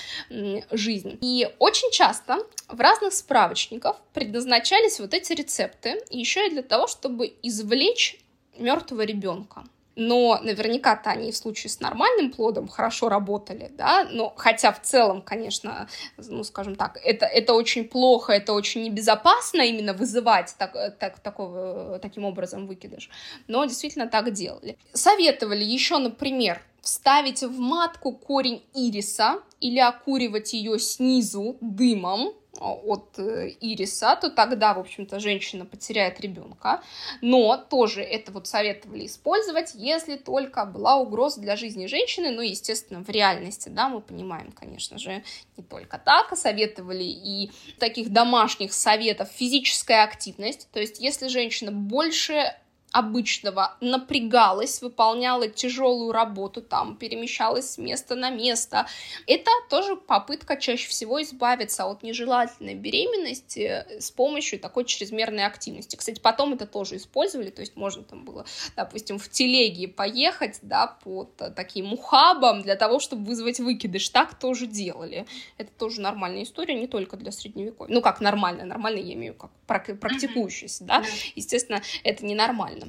жизнь. И очень часто в разных справочниках предназначались вот эти рецепты еще и для того, чтобы извлечь мертвого ребенка но наверняка-то они в случае с нормальным плодом хорошо работали, да, но хотя в целом, конечно, ну, скажем так, это, это очень плохо, это очень небезопасно именно вызывать так, так, такого, таким образом выкидыш, но действительно так делали. Советовали еще, например, вставить в матку корень ириса или окуривать ее снизу дымом, от э, ириса, то тогда, в общем-то, женщина потеряет ребенка. Но тоже это вот советовали использовать, если только была угроза для жизни женщины. Ну, естественно, в реальности, да, мы понимаем, конечно же, не только так. А советовали и таких домашних советов физическая активность. То есть, если женщина больше обычного напрягалась, выполняла тяжелую работу, там перемещалась с места на место. Это тоже попытка чаще всего избавиться от нежелательной беременности с помощью такой чрезмерной активности. Кстати, потом это тоже использовали, то есть можно там было, допустим, в телеге поехать, да, под таким ухабом для того, чтобы вызвать выкидыш. Так тоже делали. Это тоже нормальная история, не только для средневековья. Ну, как нормально, нормально я имею как практикующийся, да. Естественно, это ненормально.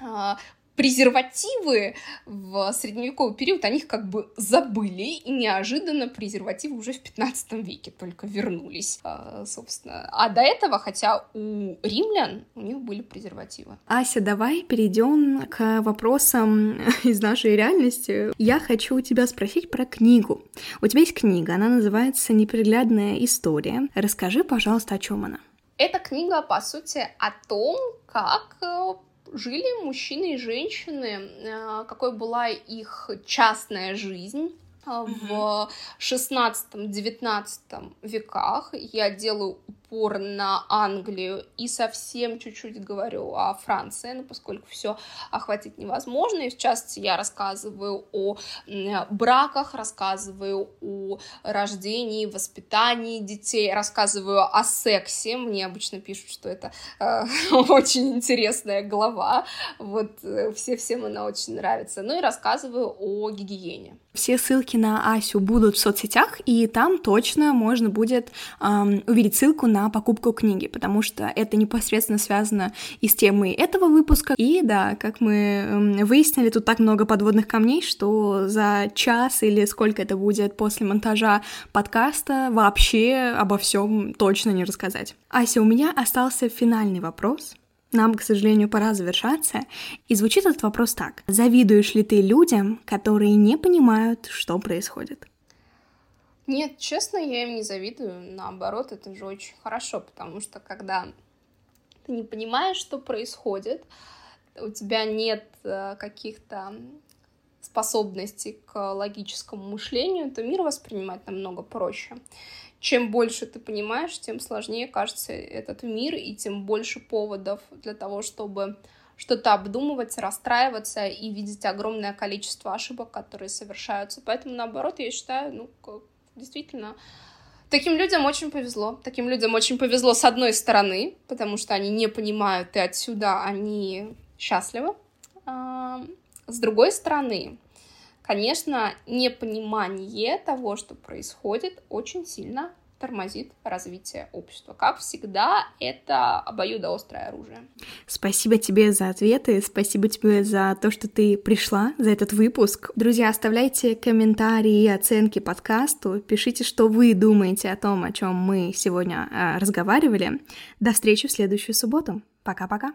А, презервативы в средневековый период, о них как бы забыли, и неожиданно презервативы уже в 15 веке только вернулись, а, собственно. А до этого, хотя у римлян у них были презервативы. Ася, давай перейдем к вопросам из нашей реальности. Я хочу у тебя спросить про книгу. У тебя есть книга, она называется «Неприглядная история». Расскажи, пожалуйста, о чем она. Эта книга, по сути, о том, как э, жили мужчины и женщины, э, какой была их частная жизнь э, в 16-19 веках. Я делаю упор на Англию и совсем чуть-чуть говорю о Франции, ну, поскольку все охватить невозможно. И в я рассказываю о браках, рассказываю о рождении, воспитании детей, рассказываю о сексе. Мне обычно пишут, что это э, [LAUGHS] очень интересная глава. Вот э, все всем она очень нравится. Ну и рассказываю о гигиене. Все ссылки на Асю будут в соцсетях, и там точно можно будет эм, увидеть ссылку на покупку книги, потому что это непосредственно связано и с темой этого выпуска. И да, как мы эм, выяснили, тут так много подводных камней, что за час или сколько это будет после монтажа подкаста вообще обо всем точно не рассказать. Ася, у меня остался финальный вопрос. Нам, к сожалению, пора завершаться. И звучит этот вопрос так. Завидуешь ли ты людям, которые не понимают, что происходит? Нет, честно, я им не завидую. Наоборот, это же очень хорошо, потому что когда ты не понимаешь, что происходит, у тебя нет э, каких-то способностей к логическому мышлению, то мир воспринимать намного проще чем больше ты понимаешь, тем сложнее кажется этот мир, и тем больше поводов для того, чтобы что-то обдумывать, расстраиваться и видеть огромное количество ошибок, которые совершаются. Поэтому, наоборот, я считаю, ну, действительно, таким людям очень повезло. Таким людям очень повезло с одной стороны, потому что они не понимают, и отсюда они счастливы. А, с другой стороны, Конечно, непонимание того, что происходит, очень сильно тормозит развитие общества. Как всегда, это обоюдоострое оружие. Спасибо тебе за ответы, спасибо тебе за то, что ты пришла, за этот выпуск. Друзья, оставляйте комментарии и оценки подкасту, пишите, что вы думаете о том, о чем мы сегодня э, разговаривали. До встречи в следующую субботу. Пока-пока.